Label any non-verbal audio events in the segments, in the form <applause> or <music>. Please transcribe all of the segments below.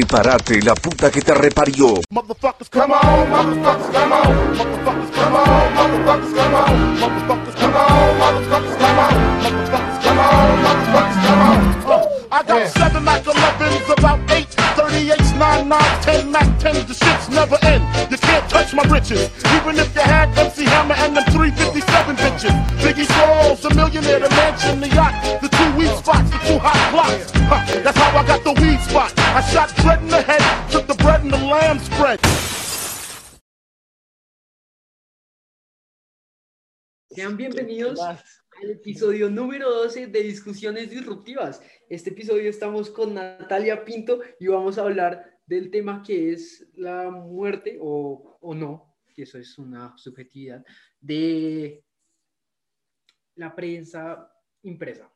Prepárate, la puta que te reparió. Motherfuckers, come on, motherfuckers, come on. Motherfuckers, come on, motherfuckers, come on. Motherfuckers, come on, motherfuckers, come on. Motherfuckers, come on, motherfuckers, come on. Uh, I got seven Mac 11s, about eight 38s, 9 9 10 Mac 10s. The shit's never end. You can't touch my riches. Even if you had MC Hammer and them 357 bitches. Biggie Smalls, a millionaire, the mansion, the yacht, the two weak spots, the two hot blocks. Huh, that's how I got the weed spot. I shot Dread in the head, took the bread and the lamb spread. Sean bienvenidos al episodio número 12 de Discusiones Disruptivas. Este episodio estamos con Natalia Pinto y vamos a hablar del tema que es la muerte o, o no, que eso es una subjetividad, de la prensa impresa.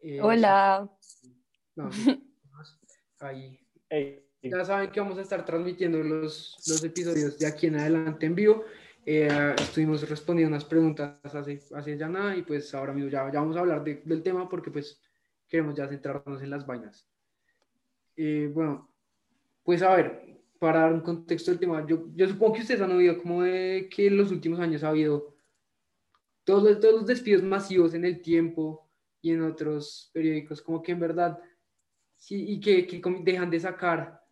Eh, Hola. No, <laughs> ahí. Ya saben que vamos a estar transmitiendo los, los episodios de aquí en adelante en vivo. Eh, estuvimos respondiendo unas preguntas hace, hace ya nada y pues ahora mismo ya, ya vamos a hablar de- del tema porque pues queremos ya centrarnos en las vainas. Eh, bueno, pues a ver, para dar un contexto del tema, yo, yo supongo que ustedes han oído como de que en los últimos años ha habido todos, todos los despidos masivos en el tiempo y en otros periódicos, como que en verdad, sí, y que, que dejan de sacar,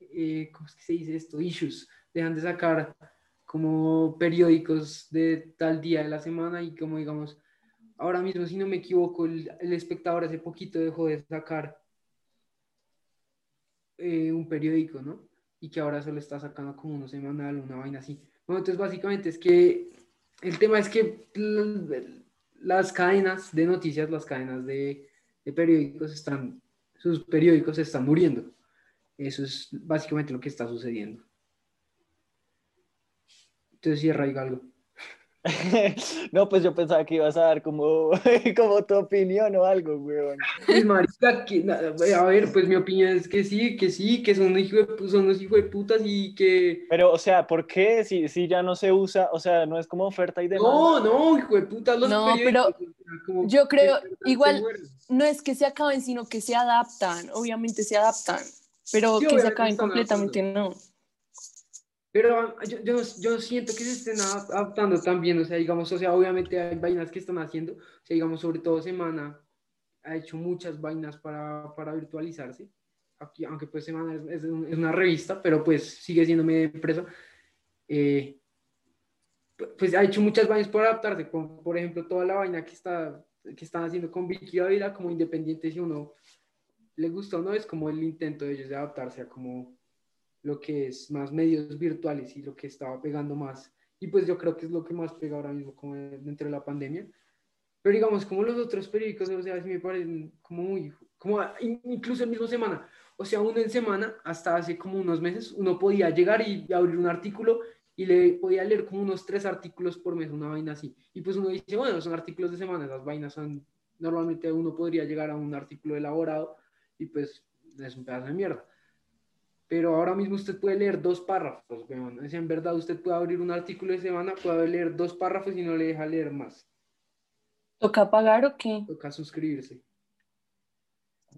eh, ¿cómo es que se dice esto? Issues, dejan de sacar como periódicos de tal día de la semana y como digamos, ahora mismo, si no me equivoco, el, el espectador hace poquito dejó de sacar eh, un periódico, ¿no? Y que ahora solo está sacando como uno semanal, una vaina así. Bueno, entonces básicamente es que el tema es que las cadenas de noticias, las cadenas de, de periódicos están, sus periódicos se están muriendo. Eso es básicamente lo que está sucediendo. Entonces cierra ahí algo. <laughs> No, pues yo pensaba que ibas a dar como, <laughs> como tu opinión o algo, weón. Pues, marica, que, na- a ver, pues mi opinión es que sí, que sí, que son unos hijos de, son unos hijos de putas y que... Pero, o sea, ¿por qué? Si, si ya no se usa, o sea, no es como oferta y demanda. No, no, hijo de putas los No, periódicos, o sea, como yo creo, igual-. No es que se acaben, sino que se adaptan. Obviamente se adaptan, pero Sí, que se acaben completamente no. Pero ah, yo, yo, yo siento que se estén adap- adaptando también, o sea, digamos, o sea, obviamente hay vainas que están haciendo, o sea, digamos, sobre todo Semana ha hecho muchas vainas para, para virtualizarse, Aquí, aunque pues Semana es, es un- es una revista, pero pues sigue siendo media empresa, eh, pu- pues ha hecho muchas vainas para adaptarse, como por ejemplo toda la vaina que, está, que están haciendo con Vicky Ávila como independiente, si uno le gusta o no, es como el intento de ellos de adaptarse a como lo que es más medios virtuales y lo que estaba pegando más. Y pues yo creo que es lo que más pega ahora mismo como de- dentro de la pandemia. Pero digamos, como los otros periódicos, o sea, me parecen como muy, como in- incluso el mismo semana. O sea, uno en semana, hasta hace como unos meses, uno podía llegar y abrir un artículo y le podía leer como unos tres artículos por mes, una vaina así. Y pues uno dice, bueno, son artículos de semana, las vainas son, normalmente uno podría llegar a un artículo elaborado y pues es un pedazo de mierda pero ahora mismo usted puede leer dos párrafos, weón. Sea, en verdad usted puede abrir un artículo de semana, puede leer dos párrafos y no le deja leer más. ¿Toca pagar o qué? Toca suscribirse.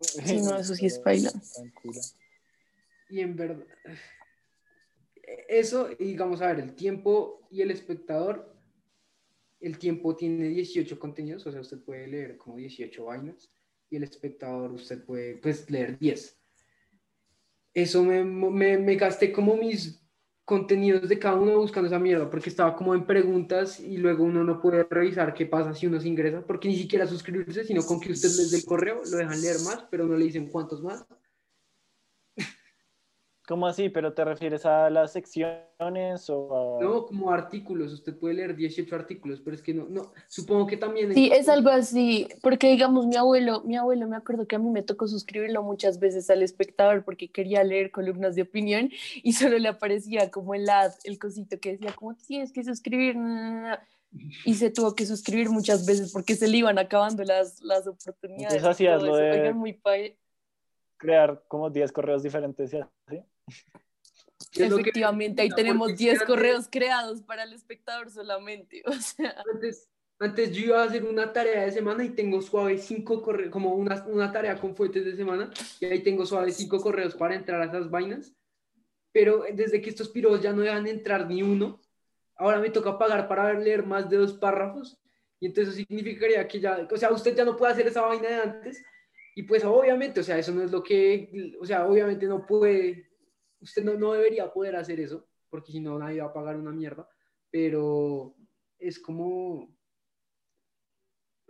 Sí, no, eso sí es. Tranquila. Y en verdad, eso, y digamos, a ver, el tiempo y el espectador, el tiempo tiene 18 contenidos, o sea, usted puede leer como 18 vainas, y el espectador usted puede, pues, leer 10. Eso me, me, me gasté como mis contenidos de cada uno buscando esa mierda, porque estaba como en preguntas y luego uno no puede revisar qué pasa si uno se ingresa, porque ni siquiera suscribirse, sino con que usted desde el correo lo dejan leer más, pero no le dicen cuántos más. ¿Cómo así? ¿Pero te refieres a las secciones o a...? No, como artículos, usted puede leer 18 artículos, pero es que no, no, supongo que también... Sí, es algo así, porque digamos mi abuelo, mi abuelo me acuerdo que a mí me tocó suscribirlo muchas veces al espectador porque quería leer columnas de opinión y solo le aparecía como el ad, el cosito que decía como tienes que suscribir na, na, na", y se tuvo que suscribir muchas veces porque se le iban acabando las, las oportunidades. Entonces hacías lo de- Oigan, muy pa- crear como 10 correos diferentes y Efectivamente, ahí tenemos es que 10 antes- correos creados para el espectador solamente. <laughs> O sea, Antes, Antes yo iba a hacer una tarea de semana y tengo suave cinco correos, como una, una tarea con fuentes de semana, y ahí tengo suave cinco correos para entrar a esas vainas. Pero desde que estos piros ya no dejan entrar ni uno, ahora me toca pagar para leer más de dos párrafos. Y entonces eso significaría que ya, o sea, usted ya no puede hacer esa vaina de antes. Y pues obviamente, o sea, eso no es lo que, o sea, obviamente no puede, usted no, no debería poder hacer eso, porque si no nadie va a pagar una mierda. Pero es como,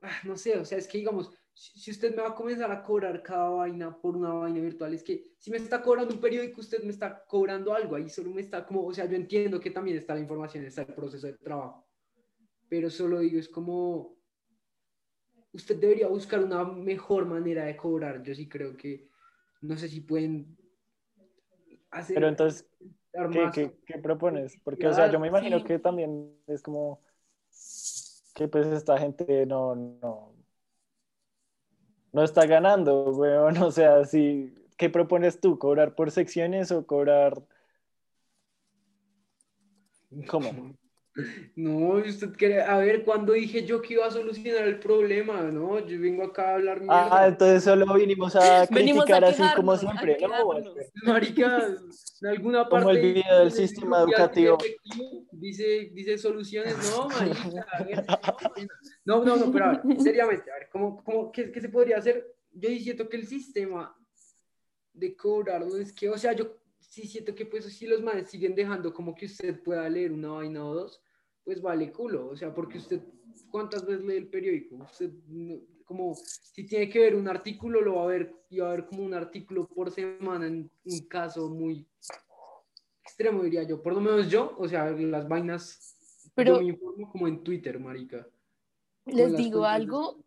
ah, no sé, o sea, es que digamos, si usted me va a comenzar a cobrar cada vaina por una vaina virtual, es que si me está cobrando un periódico, usted me está cobrando algo, ahí solo me está como, o sea, yo entiendo que también está la información, está el proceso de trabajo, pero solo digo, es como, usted debería buscar una mejor manera de cobrar, yo sí creo que, no sé si pueden Pero entonces, ¿qué, qué, qué propones? Porque, o sea, yo me imagino Sí. que también es como que pues esta gente no, no, no está ganando, weón. <laughs> O sea, si, ¿qué propones tú? ¿Cobrar por secciones o cobrar... ¿Cómo? <laughs> No, usted quiere, a ver, cuando dije yo que iba a solucionar el problema, ¿no? Yo vengo acá a hablar Ah, mierda. entonces solo vinimos a <laughs> Venimos a criticar así como a siempre. No, quejarnos. Marica, en alguna Como parte. el video del sistema educativo. Dice, dice soluciones, no, <laughs> marica, a ver, no, no, no, pero a ver, seriamente, a ver, ¿cómo, cómo, qué, qué se podría hacer? Yo sí siento que el sistema de cobrar, ¿no? es que, o sea, yo sí siento que pues si los manes siguen dejando como que usted pueda leer una vaina o dos, pues vale culo, o sea, porque usted, ¿cuántas veces lee el periódico? Usted, como, si tiene que ver un artículo, lo va a ver, y va a ver como un artículo por semana en un caso muy extremo, diría yo, por lo menos yo, o sea, las vainas, Pero- yo me informo como en Twitter, marica. Les digo algo,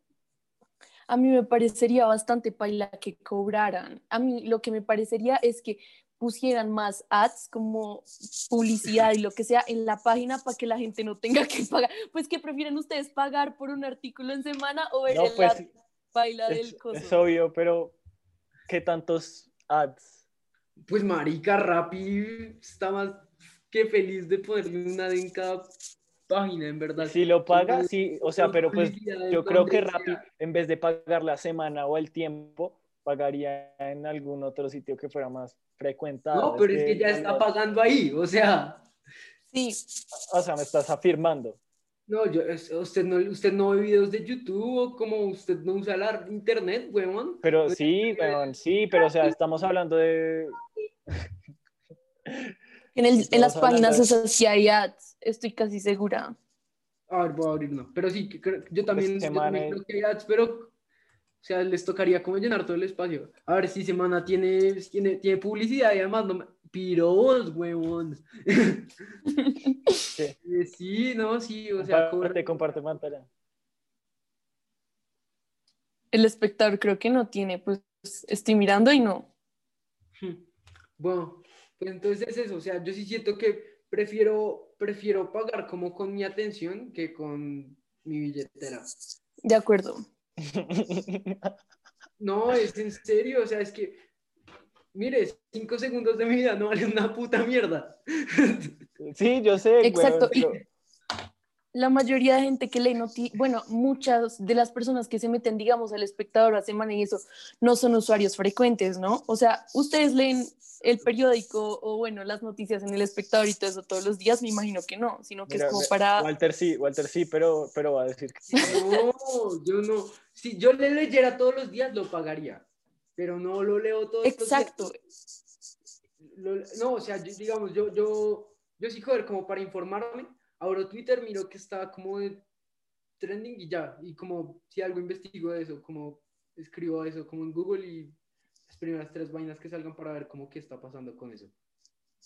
a mí me parecería bastante paila que cobraran. A mí lo que me parecería es que pusieran más ads como publicidad y lo que sea en la página para que la gente no tenga que <laughs> pagar. Pues que prefieren ustedes pagar por un artículo en semana o ver No, el pues es, del coso. es obvio, pero ¿qué tantos ads? Pues marica, Rappi está más que feliz de ponerle una de en cada página, en verdad. Si lo paga, sí, o sea, pero pues yo creo que Rappi, en vez de pagar la semana o el tiempo, pagaría en algún otro sitio que fuera más frecuentado. No, pero es que ya está pagando ahí, o sea, Sí, O sea, me estás afirmando. no, yo, usted no, usted no ve videos de YouTube o como usted no usa la internet, weón. Pero Pues, sí, eh, weón, sí, pero o sea, estamos hablando de... en, el- en las páginas de- ads, estoy casi segura. A ver, voy a abrir uno. Pero sí, yo también, yo también creo que hay ads, pero, o sea, les tocaría como llenar todo el espacio. A ver si Semana tiene, tiene, tiene publicidad y además no me... Piros, huevón. <laughs> Eh, Sí, no, sí, o sea, Comparte, comparte pantalla. El espectador creo que no tiene, pues estoy mirando y no. <laughs> Bueno, pues entonces es eso, o sea, yo sí siento que prefiero, prefiero pagar como con mi atención que con mi billetera. De acuerdo. <laughs> No, es en serio, o sea, es que, mire, cinco segundos de mi vida no valen una puta mierda. Sí, yo sé. Exacto, pero- La mayoría de gente que lee noticias, bueno, muchas de las personas que se meten, digamos, al espectador a semana y eso, no son usuarios frecuentes, ¿no? O sea, ustedes leen el periódico o, bueno, las noticias en el espectador y todo eso todos los días, me imagino que no, sino que Mira, es como para... Walter sí, Walter sí, pero, pero va a decir que sí. No, yo no, si yo le leyera todos los días, lo pagaría, pero no lo leo todos Exacto. los días. Lo- no, o sea, yo- digamos, yo, yo, yo sí, joder, como para informarme, abro Twitter, miro que está como de trending y ya, y como si algo investigo de eso, como escribo eso como en Google y las primeras tres vainas que salgan para ver cómo qué está pasando con eso.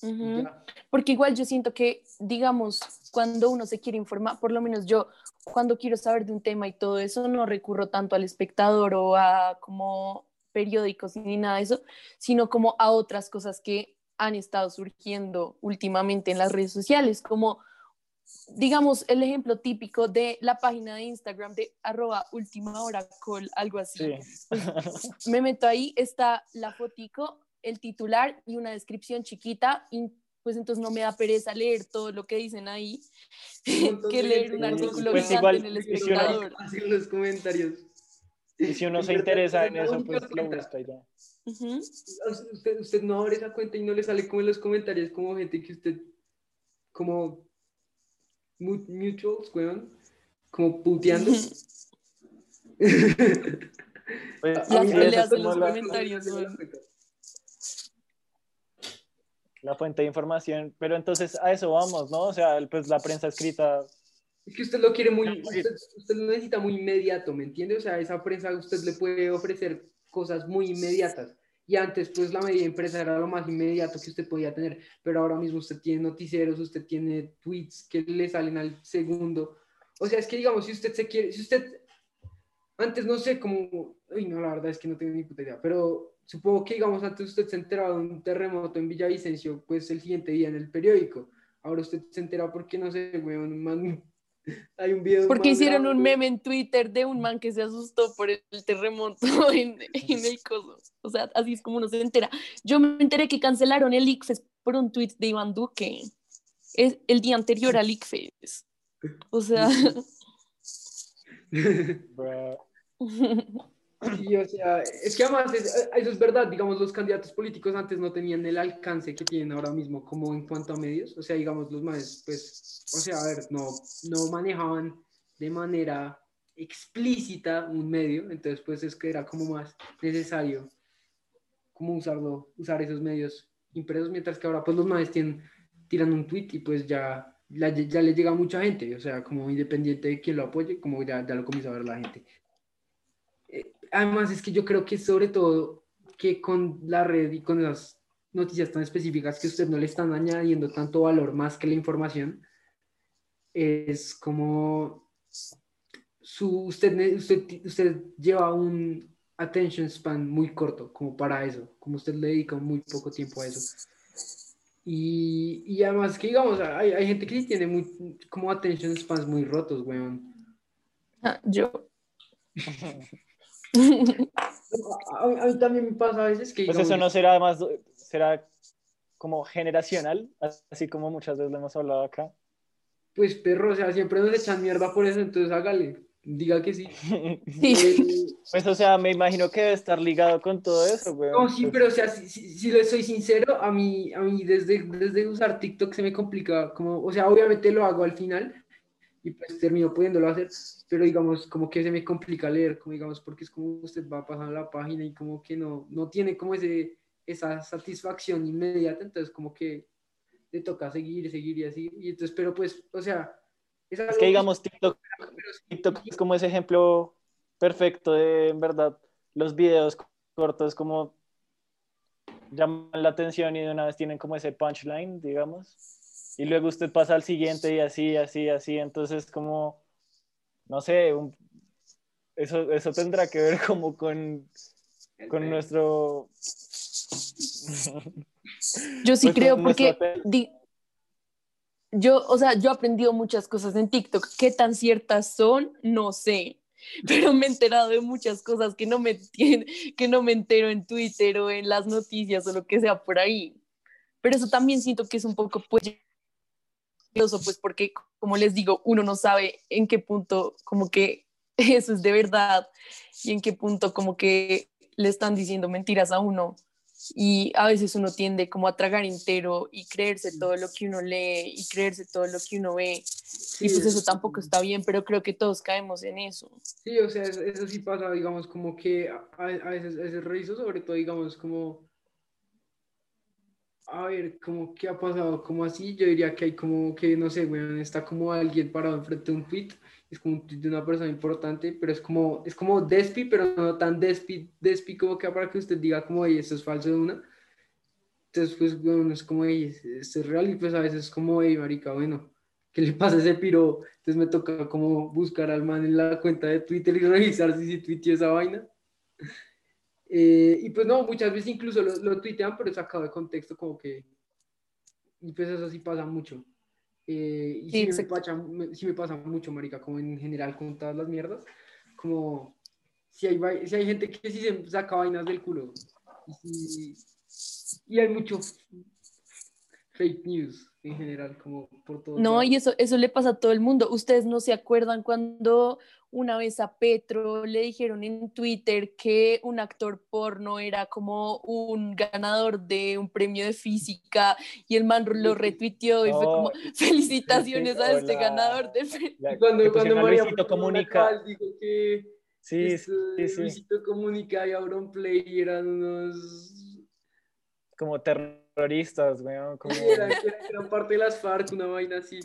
Ujú. ya. Porque igual yo siento que, digamos, cuando uno se quiere informar, por lo menos yo, cuando quiero saber de un tema y todo eso, no recurro tanto al espectador o a como periódicos ni nada de eso, sino como a otras cosas que han estado surgiendo últimamente en las redes sociales, como, digamos, el ejemplo típico de la página de Instagram de arroba última hora call, algo así Sí. <laughs> me meto ahí, está la fotico, el titular y una descripción chiquita, in- pues entonces no me da pereza leer todo lo que dicen ahí <laughs> montón que leer un artículo Pues igual, en el si uno- espectador. Así <laughs> en los comentarios. Y si uno se interesa en eso, pues lo busca y ya. Ujú. Usted, usted no abre esa cuenta y no le sale como en los comentarios como gente que usted como mutuals, weón, como puteando. <laughs> Pues, Las peleas los la, comentarios, weón. la fuente de información. Pero entonces a eso vamos, ¿no? O sea, pues la prensa escrita. Es que usted lo quiere muy, usted, usted lo necesita muy inmediato, ¿me entiende? O sea, esa prensa usted le puede ofrecer cosas muy inmediatas. Y antes, pues la media empresa era lo más inmediato que usted podía tener, pero ahora mismo usted tiene noticieros, usted tiene tweets que le salen al segundo. O sea, es que digamos, si usted se quiere, si usted, antes no sé cómo, uy, no, la verdad es que no tengo ni puta idea, pero supongo que digamos, antes usted se enteraba de un terremoto en Villavicencio, pues el siguiente día en el periódico. Ahora usted se entera porque, no sé, weón, man- hay un video. de un Porque hicieron un meme en Twitter de un man que se asustó por el terremoto <laughs> en, en el coso. O sea, así es como uno se entera. Yo me enteré que cancelaron el ICFES por un tweet de Iván Duque. Es el día anterior al ICFES. O sea, <laughs> <laughs> Sí, o sea, es que además es- eso es verdad, digamos, los candidatos políticos antes no tenían el alcance que tienen ahora mismo, como en cuanto a medios, o sea, digamos, los más, pues, o sea, a ver, no, no manejaban de manera explícita un medio, entonces pues es que era como más necesario como usarlo, usar esos medios impresos, mientras que ahora pues los más tienen, tiran un tweet y pues ya, la- ya le llega a mucha gente, o sea, como independiente de quién lo apoye, como ya, ya lo comienza a ver la gente. Eh, además es que yo creo que sobre todo que con la red y con las noticias tan específicas que usted no le están añadiendo tanto valor más que la información, es como su, usted, usted, usted lleva un attention span muy corto como para eso, como usted le dedica muy poco tiempo a eso. Y, y además que digamos, hay, hay gente que sí tiene muy, como attention spans muy rotos, weón. Ah, yo. <laughs> A, a mí también me pasa a veces que Pues eso no será más, será como generacional, así como muchas veces lo hemos hablado acá. pues perro, o sea, siempre nos echan mierda por eso, entonces hágale, diga que sí. <laughs> Sí. Eh, Pues o sea, me imagino que debe estar ligado con todo eso, güey. No, sí, pero o sea, si, si, si le soy sincero, a mí, a mí desde, desde usar TikTok se me complica, como, o sea, obviamente lo hago al final y pues termino pudiéndolo hacer, pero digamos, como que se me complica leer, como digamos, porque es como usted va pasando la página y como que no, no tiene como ese, esa satisfacción inmediata, entonces como que le toca seguir, seguir y así, y entonces, pero pues, o sea, es, Es que digamos, TikTok, TikTok es como ese ejemplo perfecto de, en verdad, los videos cortos como llaman la atención y de una vez tienen como ese punchline, digamos. Y luego usted pasa al siguiente y así, así, así. Entonces, como, no sé, un- eso, eso tendrá que ver como con, con nuestro... <laughs> Yo sí Pues, creo porque di- yo, o sea, yo he aprendido muchas cosas en TikTok. ¿Qué tan ciertas son? No sé. <laughs> Pero me he enterado de muchas cosas que no me que no me entero en Twitter o en las noticias o lo que sea por ahí. Pero eso también siento que es un poco pues pues porque como les digo, uno no sabe en qué punto como que <laughs> eso es de verdad y en qué punto como que le están diciendo mentiras a uno y a veces uno tiende como a tragar entero y creerse todo lo que uno lee y creerse todo lo que uno ve y pues eso tampoco está bien, pero creo que todos caemos en eso. Sí, o sea, eso, sí pasa, digamos, como que a veces, a veces reviso, sobre todo, digamos, como, a ver, como, ¿qué ha pasado? Como así, yo diría que hay como, que, no sé, bueno, está como alguien parado enfrente de un tweet, es como un tweet de una persona importante, pero es como, es como despi, pero no tan despi, despi como que para que usted diga como, oye, esto es falso de una. Entonces, pues, bueno, es como, oye, esto es real, y pues a veces es como, oye, marica, bueno, ¿qué le pasa a ese piro? Entonces me toca como buscar al man en la cuenta de Twitter y revisar si sí tuiteó esa vaina. Eh, y pues no, muchas veces incluso lo, lo tuitean, pero sacado de contexto como que... Y pues eso sí pasa mucho. Eh, y Sí, sí, me pasa, me- sí me pasa mucho, marica, como en general con todas las mierdas. Como si hay, si hay gente que sí se saca vainas del culo. Y, y hay mucho fake news en general, como por todo. No, y eso, eso le pasa a todo el mundo. Ustedes no se acuerdan cuando una vez a Petro le dijeron en Twitter que un actor porno era como un ganador de un premio de física y el man lo <laughs> retuiteó y fue No, como felicitaciones a este ganador de fe-". Ya, Y cuando, que cuando María comunica. Dijo que Sí, este, sí, sí. Luisito Comunica y Auron Play eran unos... Como terroristas, weón. Como... <laughs> Eran, eran- eran parte de las FARC, una vaina así.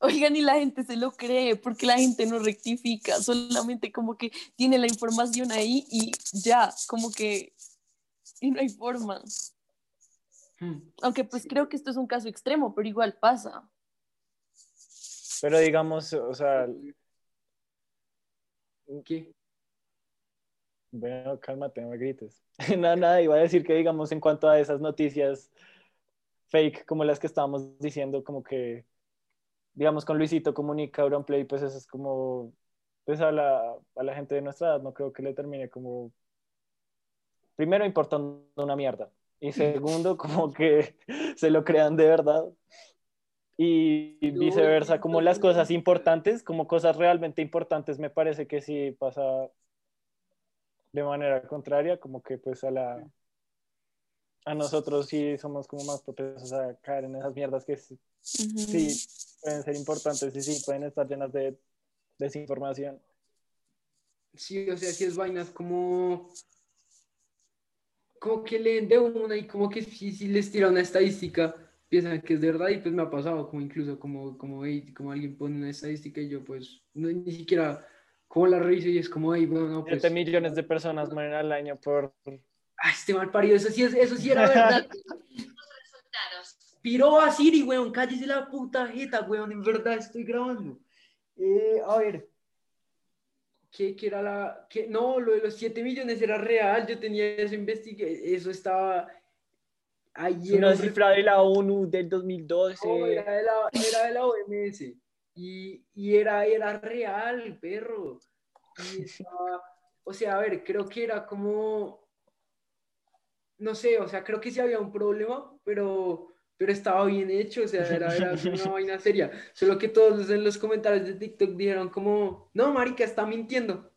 Oigan, y la gente se lo cree porque la gente no rectifica, solamente como que tiene la información ahí y ya, como que y no hay forma. Hmm. Aunque pues creo que esto es un caso extremo, pero igual pasa. Pero digamos, o sea, ¿Qué? bueno, cálmate, no me grites. <laughs> nada, nada, iba a decir que digamos en cuanto a esas noticias fake como las que estábamos diciendo, como que, digamos, con Luisito Comunica, Auronplay, pues eso es como, pues a la, a la gente de nuestra edad no creo que le termine como, primero importando una mierda, y segundo <laughs> como que se lo crean de verdad. Y viceversa, como las cosas importantes, como cosas realmente importantes, me parece que sí pasa de manera contraria, como que pues a la a nosotros sí somos como más propensos a caer en esas mierdas que sí pueden ser importantes y sí pueden estar llenas de desinformación. Sí, o sea, sí es vainas como... Como que leen de una y como que si, si les tira una estadística, piensan que es de verdad y pues me ha pasado como incluso como, como, "Ey", como alguien pone una estadística y yo pues no, ni siquiera como la reviso y es como, hey, bueno, no, pues... 7 millones de personas mueren al año por... Ay, este mal parido, eso sí, es, eso sí era verdad. <laughs> Piró a Siri, weón, cállese la puta jeta, weón, en verdad estoy grabando. Eh, a ver, ¿qué, qué era la...? qué? No, lo de los 7 millones era real, yo tenía eso investigué, eso estaba... Es Ayer una cifra de la ONU del 2012. No, era de la, era de la OMS. Y, y era, era real, perro. Y estaba- o sea, a ver, creo que era como, no sé, o sea, creo que sí había un problema, pero, pero estaba bien hecho, o sea, era, era <laughs> una vaina seria. Solo que todos en los comentarios de TikTok dijeron como, no, marica, está mintiendo.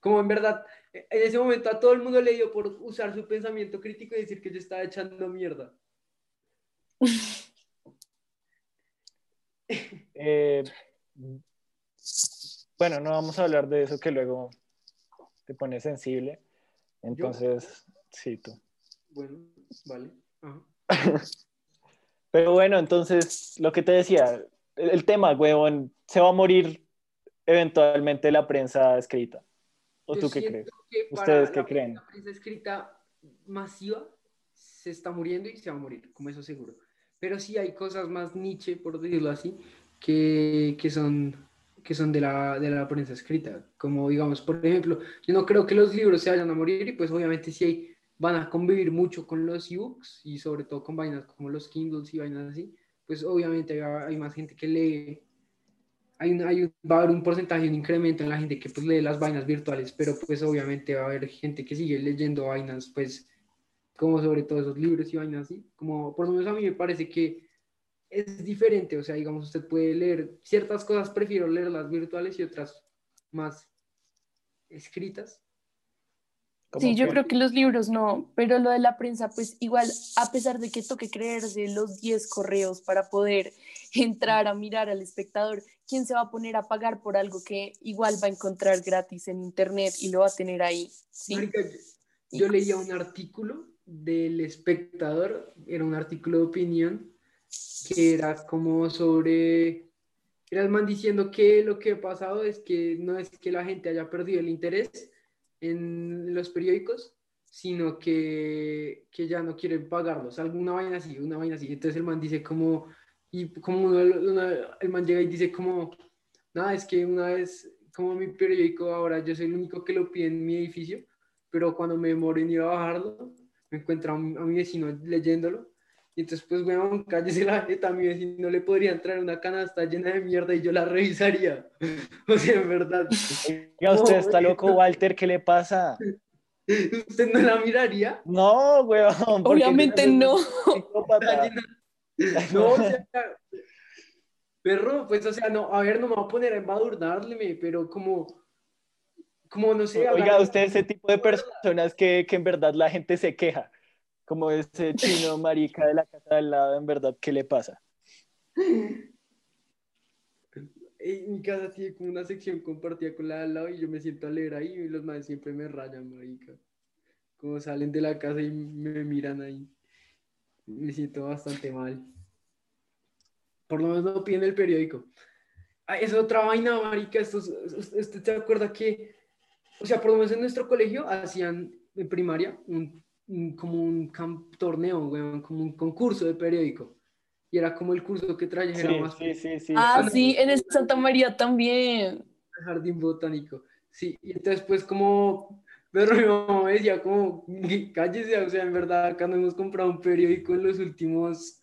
Como en verdad, en ese momento a todo el mundo le dio por usar su pensamiento crítico y decir que yo estaba echando mierda. <laughs> Eh, bueno, no vamos a hablar de eso que luego te pone sensible. Entonces, sí, tú. Bueno, vale. Ajá. <laughs> Pero bueno, entonces, lo que te decía, el, el tema, huevón, se va a morir eventualmente la prensa escrita. ¿O Yo tú qué crees? que ¿Ustedes qué creen? La prensa escrita masiva se está muriendo y se va a morir, como eso seguro. Pero sí hay cosas más niche, por decirlo así, que, que son, que son de, la, de la prensa escrita. Como digamos, por ejemplo, yo no creo que los libros se vayan a morir y pues obviamente sí hay, van a convivir mucho con los ebooks y sobre todo con vainas como los Kindles y vainas así. Pues obviamente hay, más gente que lee hay un- hay un- va a haber un porcentaje, un incremento en la gente que pues lee las vainas virtuales, pero pues obviamente va a haber gente que sigue leyendo vainas, pues como sobre todo esos libros y vainas así, como por lo menos a mí me parece que es diferente, o sea, digamos, usted puede leer ciertas cosas, prefiero leerlas virtuales y otras más escritas. ¿Cómo Sí, yo que? creo que los libros no, pero lo de la prensa, pues igual, a pesar de que toque creerse los 10 correos para poder <laughs> entrar a mirar al espectador, ¿quién se va a poner a pagar por algo que igual va a encontrar gratis en internet y lo va a tener ahí? ¿sí? Marica, yo leía un artículo del espectador, era un artículo de opinión, que era como sobre, era el man diciendo que lo que ha pasado es que no es que la gente haya perdido el interés en los periódicos, sino que, que ya no quieren pagarlos, alguna vaina así, una vaina así. Entonces el man dice como, y como uno- una- el man llega y dice como, nada, es que una vez, como mi periódico ahora, yo soy el único que lo pide en mi edificio, pero cuando me demoro en ir a bajarlo, me encuentro a, mi- a mi vecino leyéndolo. Y entonces, pues, weón, cállese la jeta, a mi vecino le podrían traer una canasta llena de mierda y yo la revisaría. <laughs> o sea, en verdad. Oiga, usted No, está loco, Walter, ¿qué le pasa? ¿Usted no la miraría? No, weón. Obviamente no. No, o sea, perro, pues, o sea, no, a ver, no me voy a poner a embadurnarle, pero como, como, no sé, Oiga, hablar- usted es ese tipo de personas que, que en verdad la gente se queja, como ese chino marica de la casa del lado, en verdad, ¿qué le pasa? Mi casa tiene como una sección compartida con la de al lado y yo me siento a leer ahí y los madres siempre me rayan, marica. Como salen de la casa y me miran ahí. Me siento bastante mal. Por lo menos no piden el periódico. Ah, es otra vaina, marica. ¿Usted se acuerda que, o sea, por lo menos en nuestro colegio hacían en primaria un- como un camp- torneo, weón, como un concurso de periódico. Y era como el curso que trajera Sí, más sí, sí, sí. Ah, sí, en el Santa María también. jardín botánico. Sí, y entonces pues como, pero mi mamá me decía como, <laughs> cállese, o sea, en verdad acá no hemos comprado un periódico en los últimos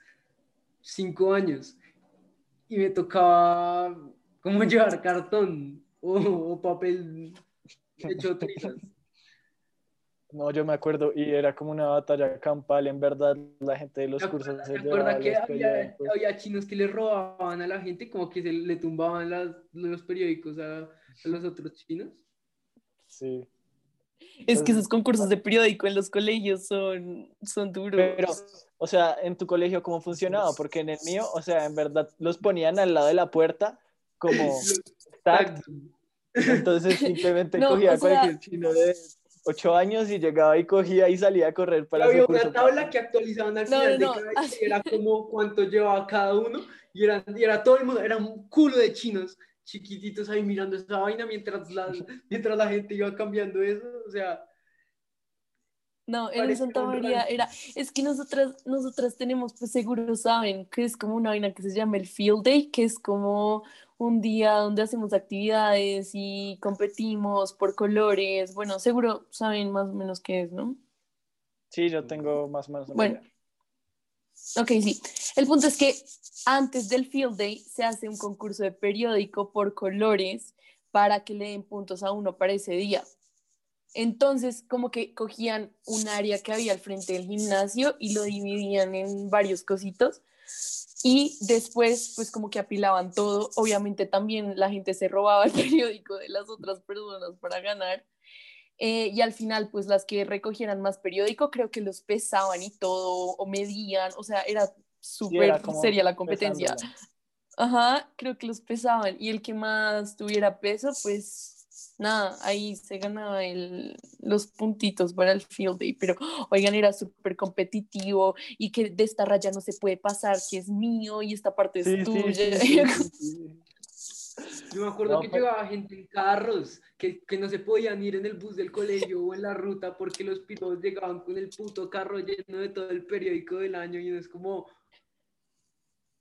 cinco años. Y me tocaba como <laughs> llevar cartón o, o papel hecho trizas. No, yo me acuerdo, y era como una batalla campal, en verdad, la gente de los ¿Te cursos se te llevaba acuerdas que había, había chinos que le robaban a la gente, como que se le tumbaban las- los periódicos a, a los otros chinos? Sí. Es que esos concursos de periódico en los colegios son, son duros. Pero, o sea, en tu colegio, ¿cómo funcionaba? Porque en el mío, o sea, en verdad, los ponían al lado de la puerta como. <laughs> Entonces simplemente <laughs> No, cogía o sea- cualquier chino de ocho años y llegaba y cogía y salía a correr para había una tabla que actualizaban al No, final no, de no. cada y era como cuánto llevaba cada uno y era, y era todo el mundo, era un culo de chinos chiquititos ahí mirando esa vaina mientras la, mientras la gente iba cambiando eso, o sea, No, en Santa María era, es que nosotras, nosotras tenemos, pues seguro saben, que es como una vaina que se llama el Field Day, que es como un día donde hacemos actividades y competimos por colores. Bueno, seguro saben más o menos qué es, ¿no? Sí, yo tengo más o menos. Bueno. idea. Ok, sí. El punto es que antes del Field Day se hace un concurso de periódico por colores para que le den puntos a uno para ese día. Entonces, como que cogían un área que había al frente del gimnasio y lo dividían en varios cositos. Y después, pues como que apilaban todo. Obviamente también la gente se robaba el <laughs> periódico de las otras personas para ganar. Eh, y al final, pues las que recogieran más periódico, creo que los pesaban y todo, o medían, o sea, era súper seria la competencia. Ajá, creo que los pesaban. Y el que más tuviera peso, pues nada, ahí se ganaba el, los puntitos para el field day. Pero, <gasps> oigan, era súper competitivo y que de esta raya no se puede pasar, que es mío y esta parte Sí, es sí, tuya. sí, sí, <laughs> sí. yo me acuerdo No, que pero- llevaba gente en carros, que, que no se podían ir en el bus del colegio o en la ruta porque los pilotos llegaban con el puto carro lleno de todo el periódico del año y uno es como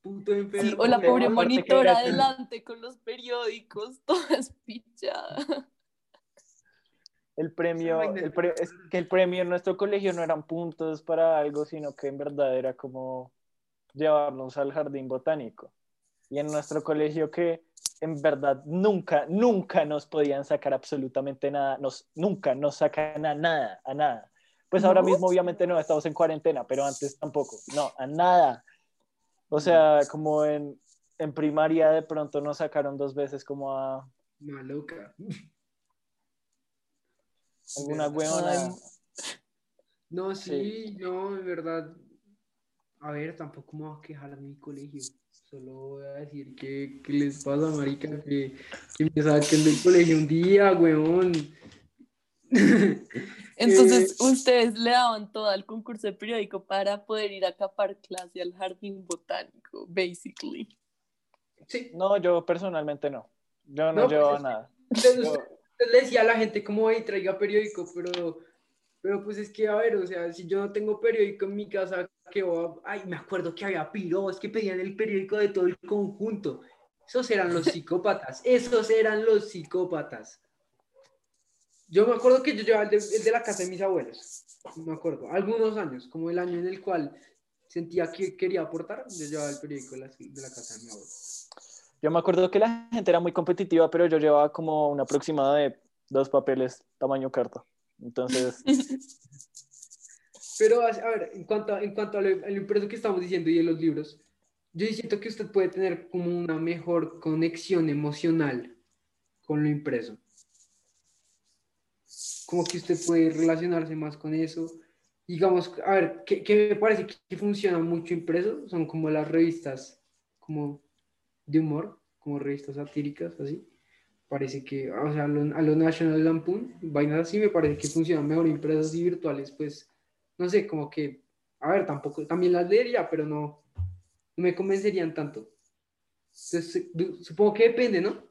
puto enfermo. Sí, o la pobre monitora adelante con los periódicos, <laughs> toda espichada. El premio, el es pre- es que el premio en nuestro colegio no eran puntos para algo, sino que en verdad era como llevarnos al jardín botánico. Y en nuestro colegio que en verdad nunca, nunca nos podían sacar absolutamente nada, nos, nunca nos sacan a nada, a nada. Pues ahora mismo obviamente no, estamos en cuarentena, pero antes tampoco, no, a nada. O sea, como en, en primaria de pronto nos sacaron dos veces como a Maloca. alguna huevona. No, sí, no, en verdad. A ver, tampoco me voy a quejar de mi colegio. Solo voy a decir que, que les pasa, marica, que, que me saquen del colegio un día, weón. <laughs> Entonces, Eh, ustedes le daban todo al concurso de periódico para poder ir a capar clase al jardín botánico, basically. sí, No, yo personalmente no. Yo no, No, llevaba pues es- nada. entonces Yo- usted le decía a la gente como, hey, traiga periódico, pero, pero pues es que, a ver, o sea, si yo no tengo periódico en mi casa, que voy a- Ay, me acuerdo que había piros que pedían el periódico de todo el conjunto. Esos eran los <laughs> psicópatas, esos eran los psicópatas. Yo me acuerdo que yo llevaba el de, el de la casa de mis abuelos, me acuerdo, algunos años, como el año en el cual sentía que quería aportar, yo llevaba el periódico de la, de la casa de mi abuelo. Yo me acuerdo que la gente era muy competitiva, pero yo llevaba como un aproximado de dos papeles tamaño carta. Entonces, <laughs> Pero, a ver, en cuanto, a- en cuanto a lo, a lo impreso que estamos diciendo y de los libros, yo siento que usted puede tener como una mejor conexión emocional con lo impreso. Como que usted puede relacionarse más con eso. Digamos, a ver, ¿qué, qué me parece que funciona mucho impreso? Son como las revistas, como de humor, como revistas satíricas, así. Parece que, o sea, a lo, a lo National Lampoon, vainas así, me parece que funcionan mejor impresas y virtuales, pues, no sé, como que, a ver, tampoco, también las leería, pero no, no me convencerían tanto. Entonces, supongo que depende, ¿no?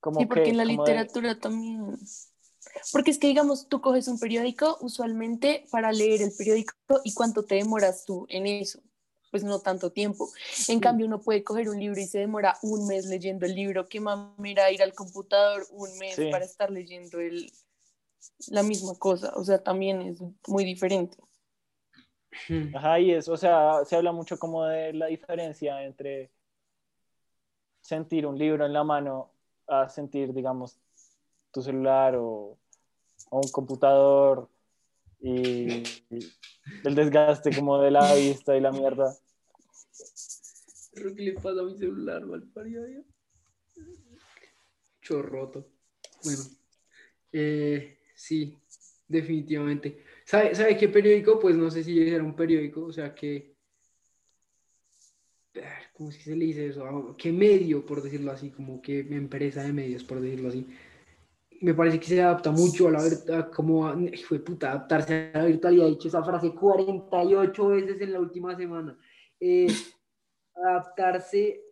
Como Sí, porque que- en la como de- literatura también. Porque es que, digamos, tú coges un periódico usualmente para leer el periódico y cuánto te demoras tú en eso. Pues no tanto tiempo. En cambio, uno puede coger un libro y se demora un mes leyendo el libro. Qué mamera ir al computador un mes Sí. para estar leyendo el, la misma cosa. O sea, también es muy diferente. Ajá, y eso, o sea, se habla mucho como de la diferencia entre sentir un libro en la mano a sentir, digamos, tu celular o, o un computador y, el desgaste como de la vista y la mierda. Creo que le pasa a mi celular, mal parido. Chorroto. Bueno, eh, sí, definitivamente. ¿Sabe, ¿Sabe qué periódico? Pues no sé si era un periódico, o sea que. ¿Cómo es que se le dice eso? Ah, ¿Qué medio, por decirlo así? Como que empresa de medios, por decirlo así. Me parece que se adapta mucho a la verdad, como a, de puta, adaptarse a la virtualidad. He dicho esa frase 48 veces en la última semana. Eh, <laughs> adaptarse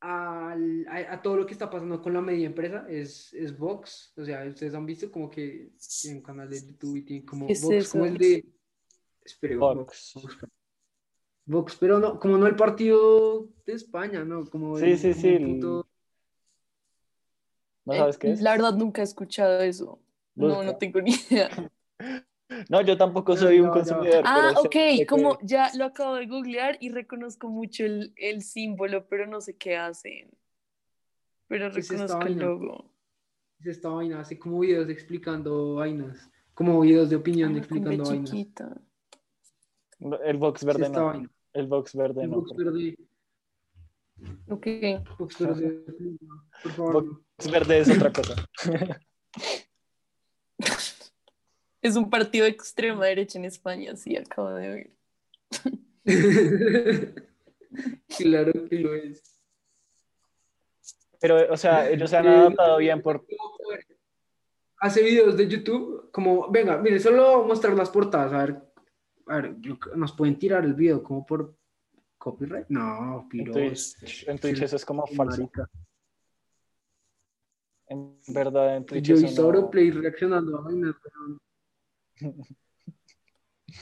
al- a, a todo lo que está pasando con la media empresa es, es Vox. O sea, ustedes han visto como que tienen un canal de YouTube y tienen como ¿Qué es Vox, como el de. Espere, Vox. Vox. Vox, pero no, como no el partido de España, ¿no? Como Sí, el- sí, como sí, el ¿No sabes qué Eh, es? La verdad, nunca he escuchado eso. No, Busca. no tengo <laughs> ni idea. <laughs> No, yo tampoco soy un ya, ya. consumidor. Ah, pero sé- ok, que- como ya lo acabo de googlear y reconozco mucho el, el símbolo, pero no sé qué hacen. Pero ¿Qué es reconozco el logo. es esta vaina, hace como videos explicando vainas, como videos de opinión Ah, explicando vainas. chiquita. El box Es verde esta no. vaina. El box verde El no. Vox verde, Ok. Vox verde, por favor. Vox- Box verde es otra cosa. <laughs> Es un partido de extrema derecha en España, sí, acabo de ver. <laughs> claro que lo es. Pero, o sea, ellos se han Eh, adaptado bien por... Hace videos de YouTube, como, venga, mire, solo mostrar las portadas, a ver, a ver, yo- nos pueden tirar el video como por copyright. No, En piros. Twitch, en Twitch eso es como falso. Marica. En verdad, en Twitch Yo eso visto no- a Auroplay reaccionando a vainas.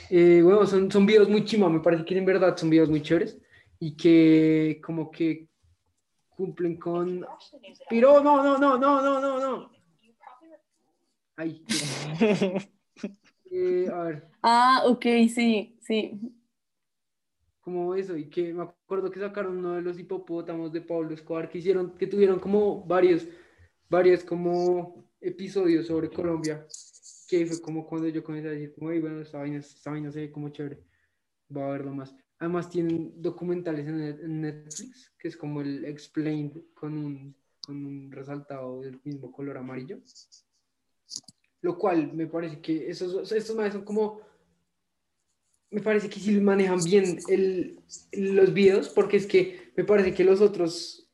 Eh, bueno, son, son videos muy chima, me parece que en verdad son videos muy chéveres y que como que cumplen con... Pero no, no, no, no, no, no, no. Ay, <laughs> eh, a ver, Ah, ok, sí, sí. Como eso, y que me acuerdo que sacaron uno de los hipopótamos de Pablo Escobar, que hicieron, que tuvieron como varios, varios como episodios sobre Colombia, que fue como cuando yo comencé a decir, como, "Ey, bueno, esta vaina, esta vaina se ve como chévere, va a verlo más. Además tienen documentales en, Net- en Netflix, que es como el Explained con un, con un resaltado del mismo color amarillo. Lo cual me parece que esos, estos manes son como me parece que sí manejan bien el, los videos, porque es que me parece que los otros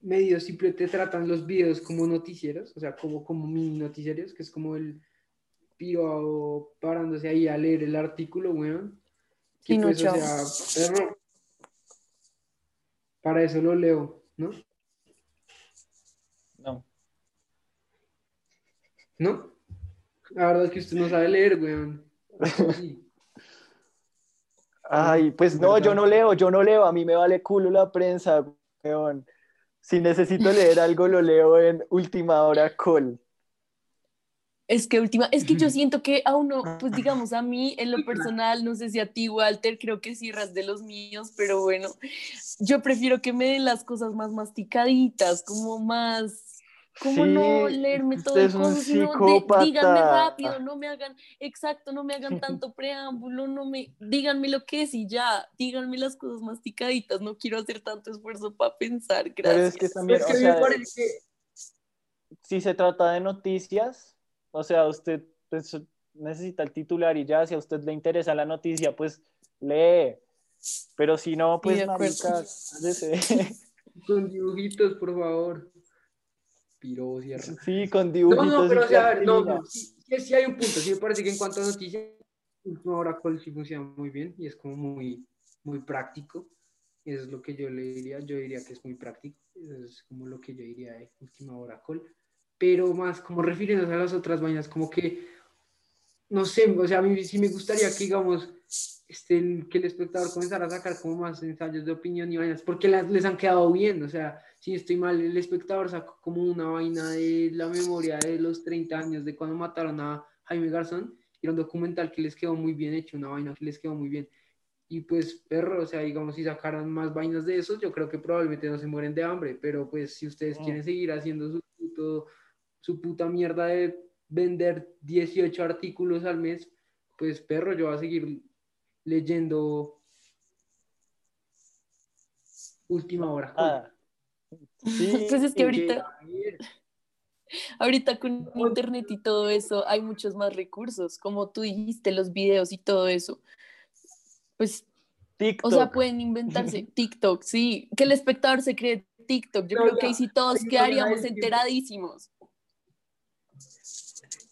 medios simplemente tratan los videos como noticieros, o sea, como, como mini noticieros, que es como el piro parándose ahí a leer el artículo, weón. Que Sí, no, pues, o sea, perro, para eso lo leo, ¿no? No. ¿No? La verdad es que usted no sabe leer, weón. <laughs> Sí. Ay, pues no, yo no leo, yo no leo, a mí me vale culo la prensa, weón. Si necesito leer <laughs> algo, lo leo en última hora call. Es que última, es que yo <laughs> siento que a uno, pues digamos a mí en lo personal, no sé si a ti, Walter, creo que cierras de los míos, pero bueno, yo prefiero que me den las cosas más masticaditas, como más, ¿Cómo Sí, no leerme todo es un de- psicópata. díganme rápido, no me hagan, exacto, no me hagan <laughs> tanto preámbulo, no me, díganme lo que es y ya, díganme las cosas masticaditas, no quiero hacer tanto esfuerzo para pensar, Pero es gracias. que también, Es o que me sea, parece si se trata de noticias, o sea, usted pues, necesita el titular y ya, si a usted le interesa la noticia, pues lee. Pero si no, pues acuerdo. marica, con dibujitos, por favor. Piro, cierra. Sí, con No, dibujitos. no, pero y o sea, a ver, no, no, sí, sí, hay un punto, sí me parece que en cuanto a noticias, Última Oracle sí funciona muy bien y es como muy, muy práctico. Eso es lo que yo le diría, yo diría que es muy práctico, eso es como lo que yo diría de Última Oracle. Pero más como refiriéndose a las otras vainas, como que, no sé, o sea, a mí sí me gustaría que, digamos, este, que el espectador comenzara a sacar como más ensayos de opinión y vainas, porque las, les han quedado bien, o sea, si estoy mal, el espectador sacó como una vaina de la memoria de los 30 años de cuando mataron a Jaime Garzón, y era un documental que les quedó muy bien hecho, una vaina que les quedó muy bien. Y pues, perro, o sea, digamos, si sacaran más vainas de esos, yo creo que probablemente no se mueren de hambre, pero pues si ustedes Mm. quieren seguir haciendo su, puto- su puta mierda de vender 18 artículos al mes, pues, perro, yo voy a seguir leyendo Última Hora. Ah, sí, Pues es que ahorita, ahorita con internet y todo eso hay muchos más recursos, como tú dijiste, los videos y todo eso. Pues, TikTok. o sea, pueden inventarse <laughs> TikTok, sí, que el espectador se cree TikTok. Yo No, creo que ahí sí todos quedaríamos enteradísimos.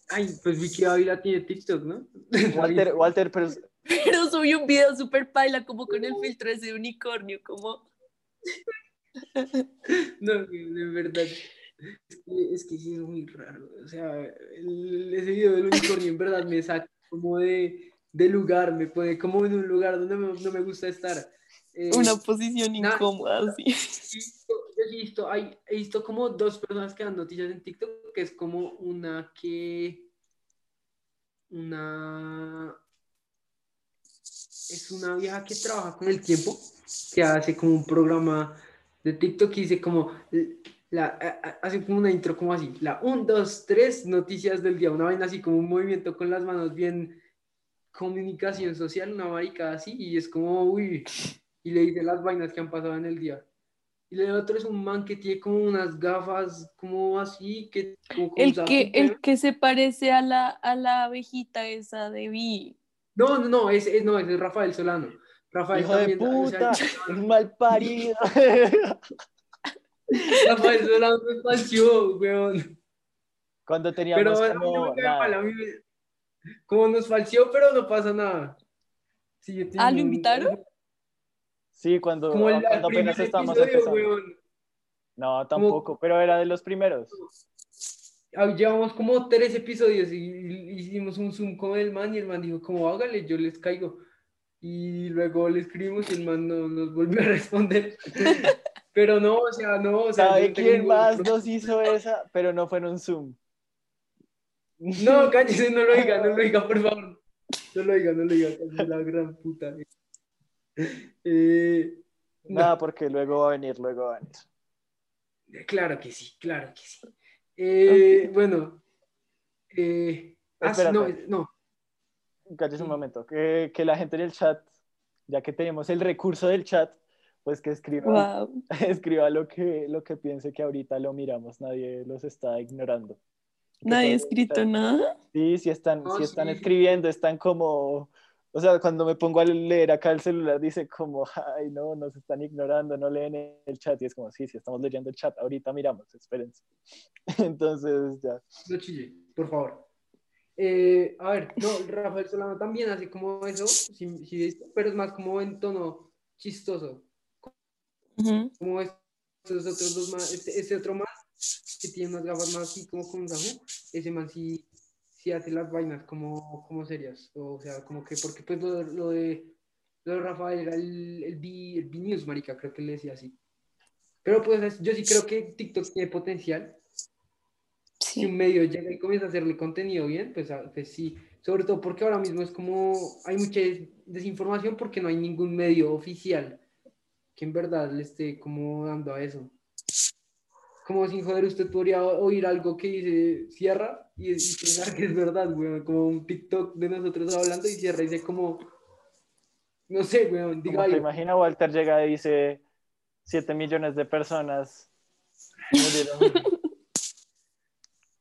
Ay, pues Vicky Ávila tiene TikTok, ¿no? <laughs> Walter, Walter, pero Pero subí un video súper paila, como con el filtro ese de unicornio, como... <laughs> No, de verdad. Es que, es que sí es muy raro. O sea, el- ese video del unicornio en verdad me saca como de, de lugar, me pone como en un lugar donde me- no me gusta estar. Eh, Una posición na- incómoda, sí he visto, hay, he visto como dos personas que dan noticias en TikTok, que es como una que. Una. Es una vieja que trabaja con el tiempo, que hace como un programa de TikTok y dice como. La, a- a- hace como una intro como así, la 1, 2, 3 noticias del día, una vaina así como un movimiento con las manos bien comunicación social, una marica así, y es como, uy, y le dice las vainas que han pasado en el día. Y el otro es un man que tiene como unas gafas como así, que como El que, el que se parece a la, a la abejita esa de Vi. No, no, no, ese es, no, es Rafael Solano. Rafael hijo de también, o sea, puta, mal parido. Rafael Solano me falció, weón. Cuando teníamos Pero a mí no como nada, mal, a mí me- Como nos falció, pero no pasa nada. Sí, yo tengo Ah, ¿lo un- invitaron? Sí, cuando, Como el, cuando apenas estábamos episodio, empezando. weón. No, tampoco, pero era de los primeros. Ah, Llevamos como tres episodios y, y hicimos un Zoom con el man y el man dijo, como hágale, yo les caigo. Y luego le escribimos y el man no nos volvió a responder. <laughs> Pero no, o sea, no, o sea, ¿Sabe no quién más problema. nos hizo esa? Pero no fue en un Zoom. No, cállese, no lo diga, no lo diga, por favor. No lo diga, no lo diga, la <laughs> gran puta. Eh, Nada, porque luego va a venir, luego va a venir. claro que sí, claro que sí. Eh, Bueno, eh, ah, sí, no, No, Cállese un momento. Que, que la gente en el chat, ya que tenemos el recurso del chat, pues que escriba, Wow. <laughs> escriba lo que, lo que piense que ahorita lo miramos. Nadie los está ignorando. Nadie ha escrito nada. Sí, sí están, No, sí están sí. escribiendo, están como, o sea, cuando me pongo a leer acá el celular dice como, <laughs> ay, no, nos están ignorando, no leen el chat, y es como, sí, sí, estamos leyendo el chat, ahorita miramos, espérense. <laughs> Entonces, ya. no chille, por favor. Eh, a ver, no, <laughs> Rafael Solano también hace como eso, sí, es- pero es más como en tono chistoso. Como estos otros dos más, este, este otro más, que tiene unas gafas más así como con un sajú, ese man sí, sí hace las vainas como, como serias, o sea, como que, porque pues lo, lo de, lo de Rafael era el, el, B, el B News, marica, creo que le decía así. Pero pues es- yo sí creo que TikTok tiene potencial, si un Sí. medio llega y comienza a hacerle contenido bien, pues, ah, pues sí, sobre todo porque ahora mismo es como, hay mucha des- desinformación porque no hay ningún medio oficial que en verdad le esté como dando a eso. como sin joder, usted podría oír algo que dice cierra y, y pensar que es verdad, weón. Como un TikTok de nosotros hablando y cierra y dice como, no sé, weón, diga Como te algo. imagina Walter llega y dice 7 millones de personas murieron. <laughs>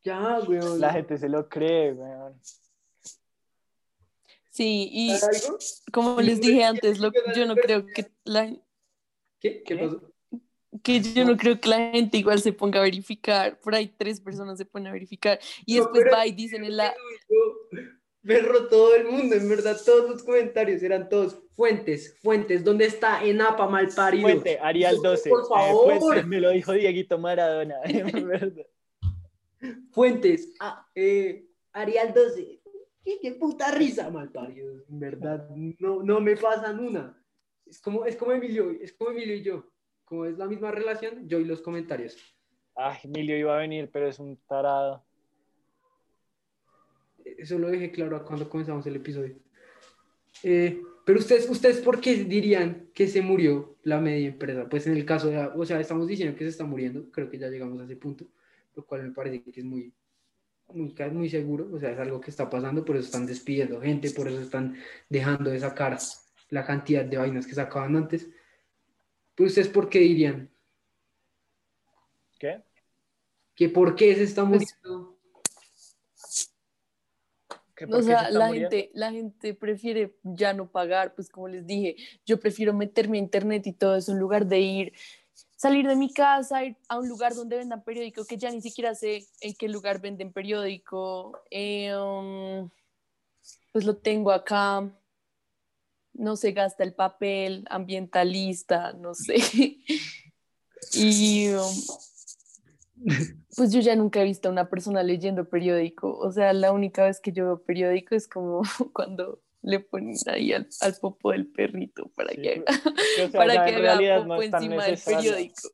Ya, weón. La gente se lo cree, weón. Sí, y como les dije antes, lo, yo no creo que la, ¿Qué? ¿Qué ¿Qué? pasó? que yo no creo que la gente igual se ponga a verificar. Por ahí tres personas se ponen a verificar y No, después va y dicen en la... Perro, todo el mundo, en verdad, todos los comentarios eran todos fuentes, fuentes. ¿Dónde está Enapa malparido? Fuente, Arial 12. Por eh, favor. Fuente, me lo dijo Dieguito Maradona. <laughs> en verdad. Fuentes. Ah, eh, Arial 12. ¿Qué, qué puta risa, malparido. En verdad, no, no me pasan una. Es como, es como Emilio, es como Emilio y yo. Como es la misma relación, yo y los comentarios. Ay, Emilio iba a venir, pero es un tarado. Eso lo dejé claro cuando comenzamos el episodio. Eh, pero ustedes, ustedes, ¿por qué dirían que se murió la media empresa? Pues en el caso de, o sea, estamos diciendo que se está muriendo, creo que ya llegamos a ese punto, lo cual me parece que es muy, muy, muy seguro, o sea, es algo que está pasando, por eso están despidiendo gente, por eso están dejando de sacar la cantidad de vainas que sacaban antes. Pero ustedes, ¿por qué dirían ¿Qué? que por qué se está Pues, muriendo? ¿Que por O qué sea, se está la muriendo? gente, la gente prefiere ya no pagar, pues como les dije, yo prefiero meterme a internet y todo eso en lugar de ir, salir de mi casa, ir a un lugar donde vendan periódico, que ya ni siquiera sé en qué lugar venden periódico. eh, um, pues lo tengo acá, no se gasta el papel, ambientalista, no sé. <laughs> y um, pues yo ya nunca he visto a una persona leyendo periódico. O sea, la única vez que yo veo periódico es como <laughs> cuando le ponen ahí al, al popo del perrito para Sí, que haga, que, o sea, para que haga popo no encima del periódico.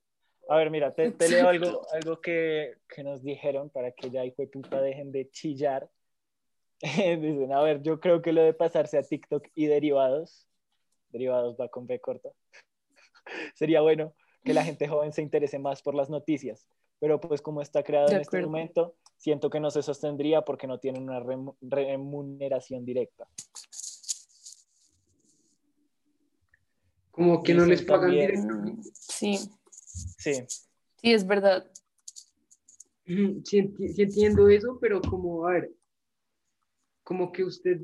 A ver, mira, te, te leo algo, algo que, que nos dijeron para que ya hijo de puta dejen de chillar. <laughs> Dicen, a ver, yo creo que lo de pasarse a TikTok y derivados, derivados va con B corta, <laughs> sería bueno que la gente joven se interese más por las noticias. Pero pues como está creado De en este acuerdo. momento, siento que no se sostendría porque no tienen una remu- remuneración directa. Como que no les pagan también. directamente. Mm, Sí, Sí, sí, es verdad. Sí, enti- sí entiendo eso, pero como, a ver, como que usted...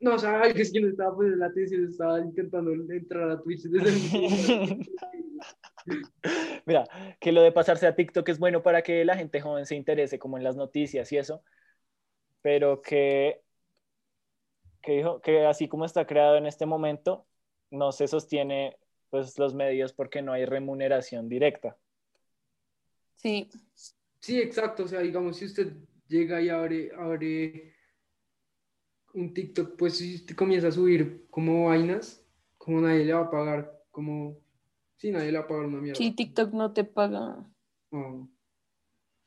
No, o sea, <laughs> es que no estaba poniendo la atención, estaba intentando entrar a Twitch desde el... <laughs> <laughs> Mira, que lo de pasarse a TikTok es bueno para que la gente joven se interese como en las noticias y eso, pero que, que, dijo, que así como está creado en este momento, no se sostiene pues los medios porque no hay remuneración directa. Sí, Sí, exacto, o sea, digamos, si usted llega y abre, abre un TikTok, pues si usted comienza a subir como vainas, como nadie le va a pagar, como... Sí, nadie le va a pagar una mierda. sí, TikTok no te paga. No.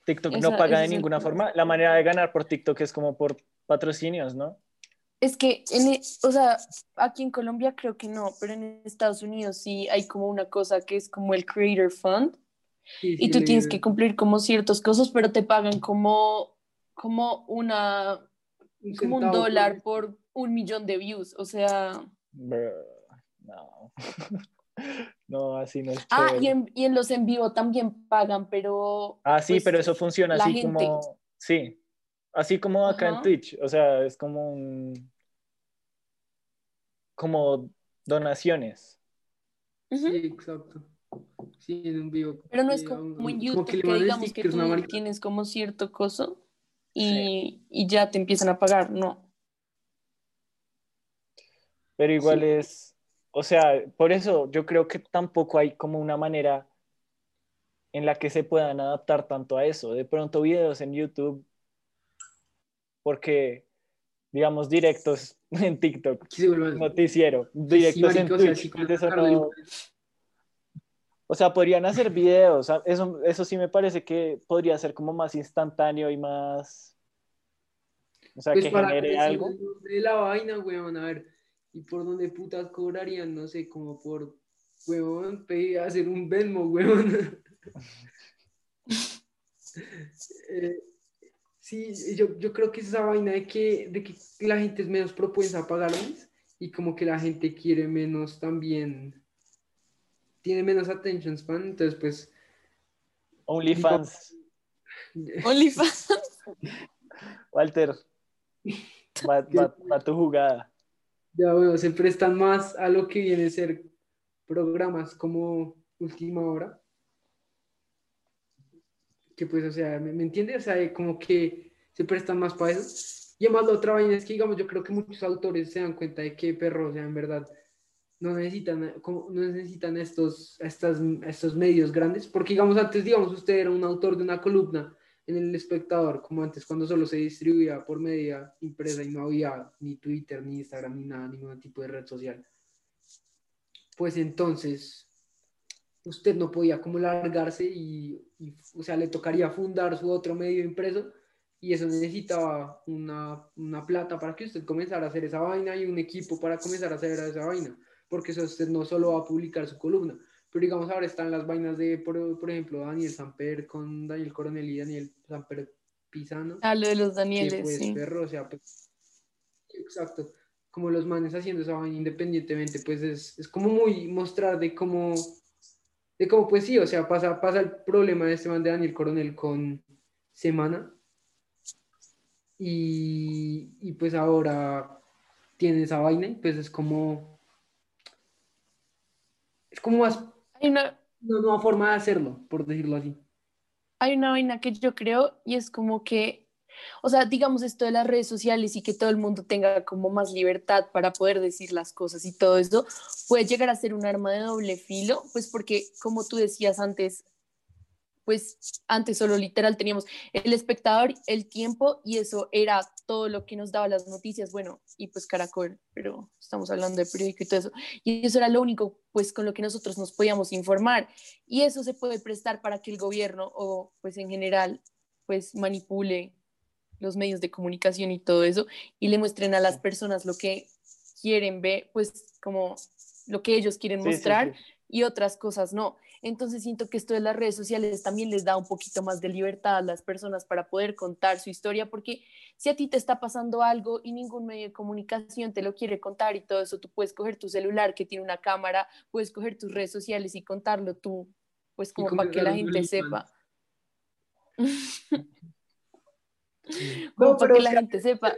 TikTok Esa- no paga de el ninguna forma. La manera de ganar por TikTok es como por patrocinios, ¿no? Es que, en, e- o sea, aquí en Colombia creo que no, pero en Estados Unidos sí hay como una cosa que es como el Creator Fund Sí, sí, y tú tienes que cumplir como ciertas cosas, pero te pagan como, como una, Un como un por dólar por un millón de views, o sea, no. <laughs> <laughs> no, así no es ah, y en, y en los en vivo también pagan, pero... Ah, sí, pues, pero eso funciona así gente. como, sí, así como acá en. Twitch, o sea, es como un, como donaciones. Sí, exacto. Sí, en un vivo. Pero no es como, como en YouTube, que le que, mandan digamos que una tú marica- tienes como cierto coso y, y ya te empiezan a pagar, no. Pero igual Sí. es, o sea, por eso yo creo que tampoco hay como una manera en la que se puedan adaptar tanto a eso. De pronto videos en YouTube, porque, digamos, directos <laughs> en TikTok, vuelvan- noticiero, Sí, directos en o sea, Twitch, sí, eso no- O sea, podrían hacer videos, sea, eso, eso sí me parece que podría ser como más instantáneo y más, o sea, Pues que para genere algo. de la vaina, weón, a ver, y por dónde putas cobrarían, no sé, como por, weón, pedir hacer un Venmo, weón. <laughs> Eh, sí, yo, yo creo que es esa vaina de que, de que la gente es menos propensa a pagarles y como que la gente quiere menos también, tiene menos attention span, entonces pues... OnlyFans. <laughs> OnlyFans. Walter, va, va- va tu jugada. Ya bueno, se prestan más a lo que viene a ser programas como Última Hora. Que pues, o sea, ¿me, me entiendes? O sea, como que se prestan más para eso. Y además la otra vaina es que, digamos, yo creo que muchos autores se dan cuenta de que perro, o en verdad, no necesitan, no necesitan estos, estas, estos medios grandes. Porque, digamos, antes, digamos, usted era un autor de una columna en El Espectador, como antes, cuando solo se distribuía por media impresa y no había ni Twitter, ni Instagram, ni nada, ningún tipo de red social. Pues entonces, usted no podía como largarse y, y, o sea, le tocaría fundar su otro medio impreso y eso necesitaba una, una plata para que usted comenzara a hacer esa vaina y un equipo para comenzar a hacer esa vaina, porque eso usted no solo va a publicar su columna, pero digamos ahora están las vainas de, por, por ejemplo, Daniel Samper con Daniel Coronel y Daniel Samper Pisano, Ah, lo de los que Danieles, pues sí. perro, o sea, pues, exacto, como los manes haciendo esa vaina independientemente, pues es, es como muy mostrar de cómo, de cómo pues sí, o sea, pasa, pasa el problema de este man de Daniel Coronel con Semana, y, y pues ahora tiene esa vaina, y pues es como, es como más, Hay una, una nueva forma de hacerlo, por decirlo así. hay una vaina que yo creo y es como que, o sea, digamos esto de las redes sociales y que todo el mundo tenga como más libertad para poder decir las cosas y todo eso, puede llegar a ser un arma de doble filo, pues porque como tú decías antes, pues antes solo literal teníamos el espectador, el tiempo y eso era todo lo que nos daba las noticias, bueno, y pues Caracol, pero estamos hablando de periódico y todo eso, y eso era lo único pues con lo que nosotros nos podíamos informar y eso se puede prestar para que el gobierno o pues en general pues manipule los medios de comunicación y todo eso y le muestren a las personas lo que quieren ver, pues como lo que ellos quieren Sí, sí, mostrar sí. y otras cosas no. Entonces siento que esto de las redes sociales también les da un poquito más de libertad a las personas para poder contar su historia, porque si a ti te está pasando algo y ningún medio de comunicación te lo quiere contar y todo eso, tú puedes coger tu celular que tiene una cámara, puedes coger tus redes sociales y contarlo tú, pues como para que la gente sepa. No, Como para que la gente sepa.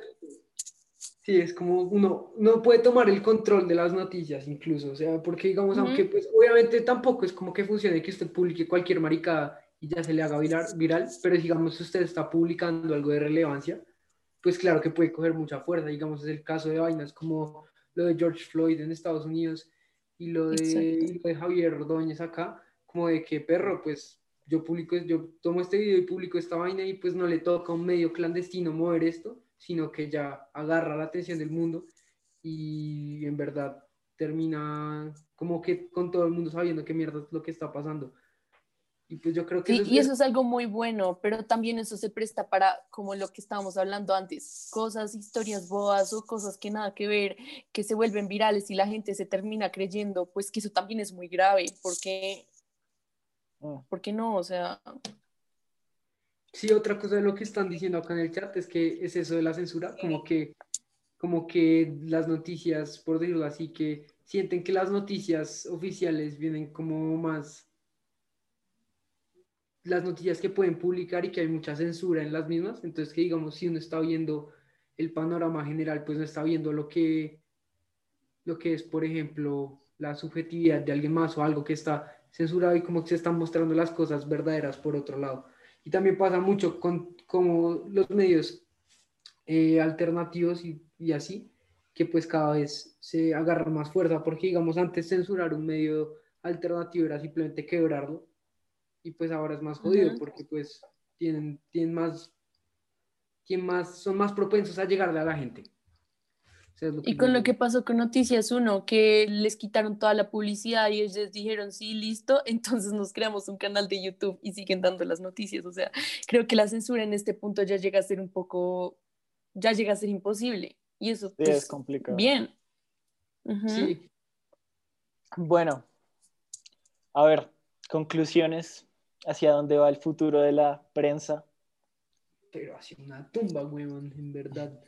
Sí, es como uno, uno puede tomar el control de las noticias incluso, o sea, porque digamos, Ujú. aunque pues obviamente tampoco es como que funcione que usted publique cualquier maricada y ya se le haga viral, viral, pero digamos, usted está publicando algo de relevancia, pues claro que puede coger mucha fuerza, digamos, es el caso de vainas como lo de George Floyd en Estados Unidos y lo de, y lo de Javier Ordóñez acá, como de que perro, pues yo publico, yo tomo este video y publico esta vaina y pues no le toca a un medio clandestino mover esto, sino que ya agarra la atención del mundo y en verdad termina como que con todo el mundo sabiendo qué mierda es lo que está pasando. Y pues yo creo que Sí, eso es- y eso es algo muy bueno, pero también eso se presta para, como lo que estábamos hablando antes, cosas, historias boas o cosas que nada que ver, que se vuelven virales y la gente se termina creyendo, pues que eso también es muy grave, porque, Mm. porque no, o sea, Sí, otra cosa de lo que están diciendo acá en el chat es que es eso de la censura, como que, como que las noticias, por decirlo así, que sienten que las noticias oficiales vienen como más las noticias que pueden publicar y que hay mucha censura en las mismas, entonces que digamos, si uno está viendo el panorama general, pues no está viendo lo que, lo que es, por ejemplo, la subjetividad de alguien más o algo que está censurado y como que se están mostrando las cosas verdaderas por otro lado. Y también pasa mucho con como los medios eh, alternativos y, y así, que pues cada vez se agarran más fuerza, porque digamos antes censurar un medio alternativo era simplemente quebrarlo, y pues ahora es más jodido, porque pues tienen, tienen más, tienen más, son más propensos a llegarle a la gente. O sea, es lo y con lo que pasó con Noticias Uno, que les quitaron toda la publicidad y ellos dijeron, sí, listo, <laughs> entonces nos creamos un canal de YouTube y siguen dando las noticias, o sea, creo que la censura en este punto ya llega a ser un poco, ya llega a ser imposible, y eso, Sí, pues, es complicado. bien. Sí, Bueno, a ver, conclusiones hacia dónde va el futuro de la prensa. Pero hacia una tumba, weón, en verdad.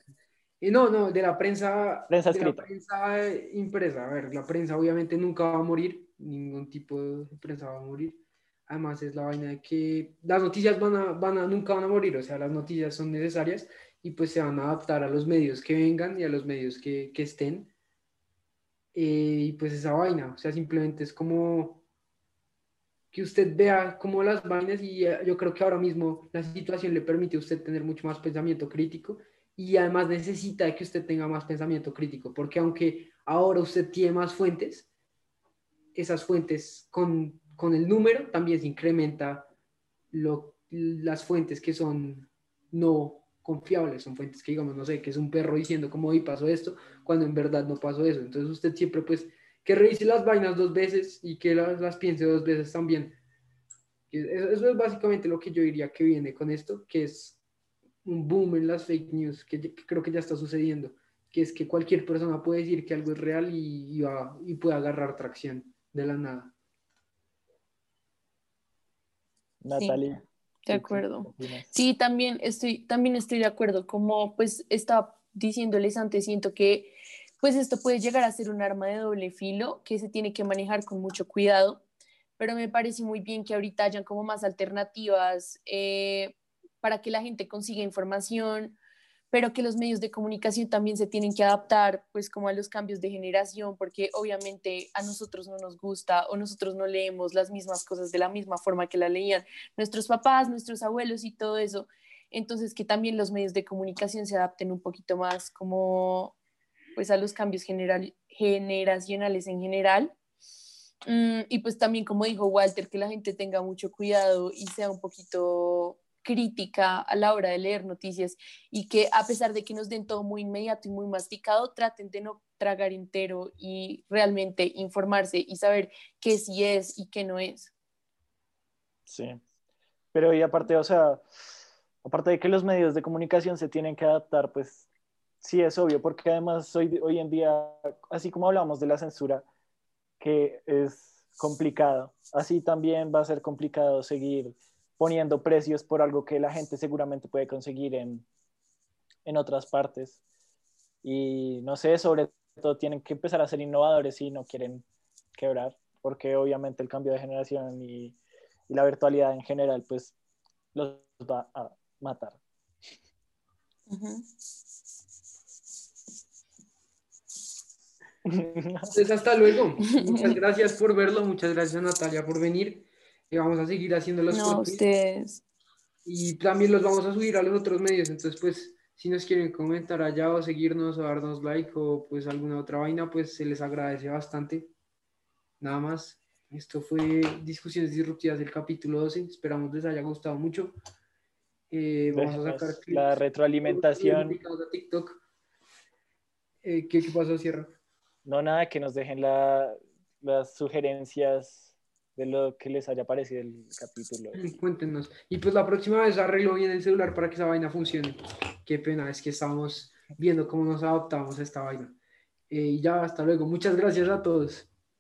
Y no, no, de la prensa, Prensa de la escrita. prensa eh, impresa. A ver, la prensa obviamente nunca va a morir, ningún tipo de prensa va a morir. Además es la vaina de que las noticias van a, van a, nunca van a morir, o sea, las noticias son necesarias y pues se van a adaptar a los medios que vengan y a los medios que, que estén. Eh, y pues esa vaina, o sea, simplemente es como que usted vea como las vainas y eh, yo creo que ahora mismo la situación le permite a usted tener mucho más pensamiento crítico y además necesita que usted tenga más pensamiento crítico, porque aunque ahora usted tiene más fuentes, esas fuentes con, con el número también se incrementa lo, las fuentes que son no confiables, son fuentes que digamos, no sé, que es un perro diciendo como hoy pasó esto, cuando en verdad no pasó eso. Entonces usted siempre pues que revise las vainas dos veces y que las, las piense dos veces también. Eso, es básicamente lo que yo diría que viene con esto, que es un boom en las fake news, que, que creo que ya está sucediendo, que es que cualquier persona puede decir que algo es real y, y, va- y puede agarrar tracción de la nada. Natalia. De ¿qué- acuerdo. Sí, también estoy, también estoy de acuerdo. Como pues estaba diciéndoles antes, siento que pues esto puede llegar a ser un arma de doble filo que se tiene que manejar con mucho cuidado, pero me parece muy bien que ahorita hayan como más alternativas eh, para que la gente consiga información, pero que los medios de comunicación también se tienen que adaptar pues como a los cambios de generación, porque obviamente a nosotros no nos gusta o nosotros no leemos las mismas cosas de la misma forma que la leían nuestros papás, nuestros abuelos y todo eso. Entonces, que también los medios de comunicación se adapten un poquito más como pues a los cambios general, generacionales en general. Mm, y pues también, como dijo Walter, que la gente tenga mucho cuidado y sea un poquito crítica a la hora de leer noticias y que a pesar de que nos den todo muy inmediato y muy masticado, traten de no tragar entero y realmente informarse y saber qué sí es y qué no es. Sí. Pero y aparte, o sea, aparte de que los medios de comunicación se tienen que adaptar, pues sí es obvio, porque además hoy, hoy en día, así como hablamos de la censura, que es complicado, así también va a ser complicado seguir poniendo precios por algo que la gente seguramente puede conseguir en, en otras partes. Y no sé, sobre todo tienen que empezar a ser innovadores si no quieren quebrar, porque obviamente el cambio de generación y, y la virtualidad en general, pues los va a matar. Entonces, hasta luego. <laughs> Muchas gracias por verlo, muchas gracias Natalia por venir. Y vamos a seguir haciendo los No, ustedes. Y también los vamos a subir a los otros medios. Entonces, pues, si nos quieren comentar allá o seguirnos o darnos like o pues alguna otra vaina, pues se les agradece bastante. Nada más. Esto fue Discusiones Disruptivas del capítulo 12. Esperamos les haya gustado mucho. Eh, vamos a sacar clips la retroalimentación. a TikTok. Eh, ¿qué, ¿Qué pasó, Sierra? No, nada, que nos dejen la- las sugerencias de lo que les haya parecido el capítulo. Cuéntenos. Y pues la próxima vez arreglo bien el celular para que esa vaina funcione. Qué pena, es que estamos viendo cómo nos adaptamos a esta vaina. Eh, y ya, hasta luego. Muchas gracias a todos.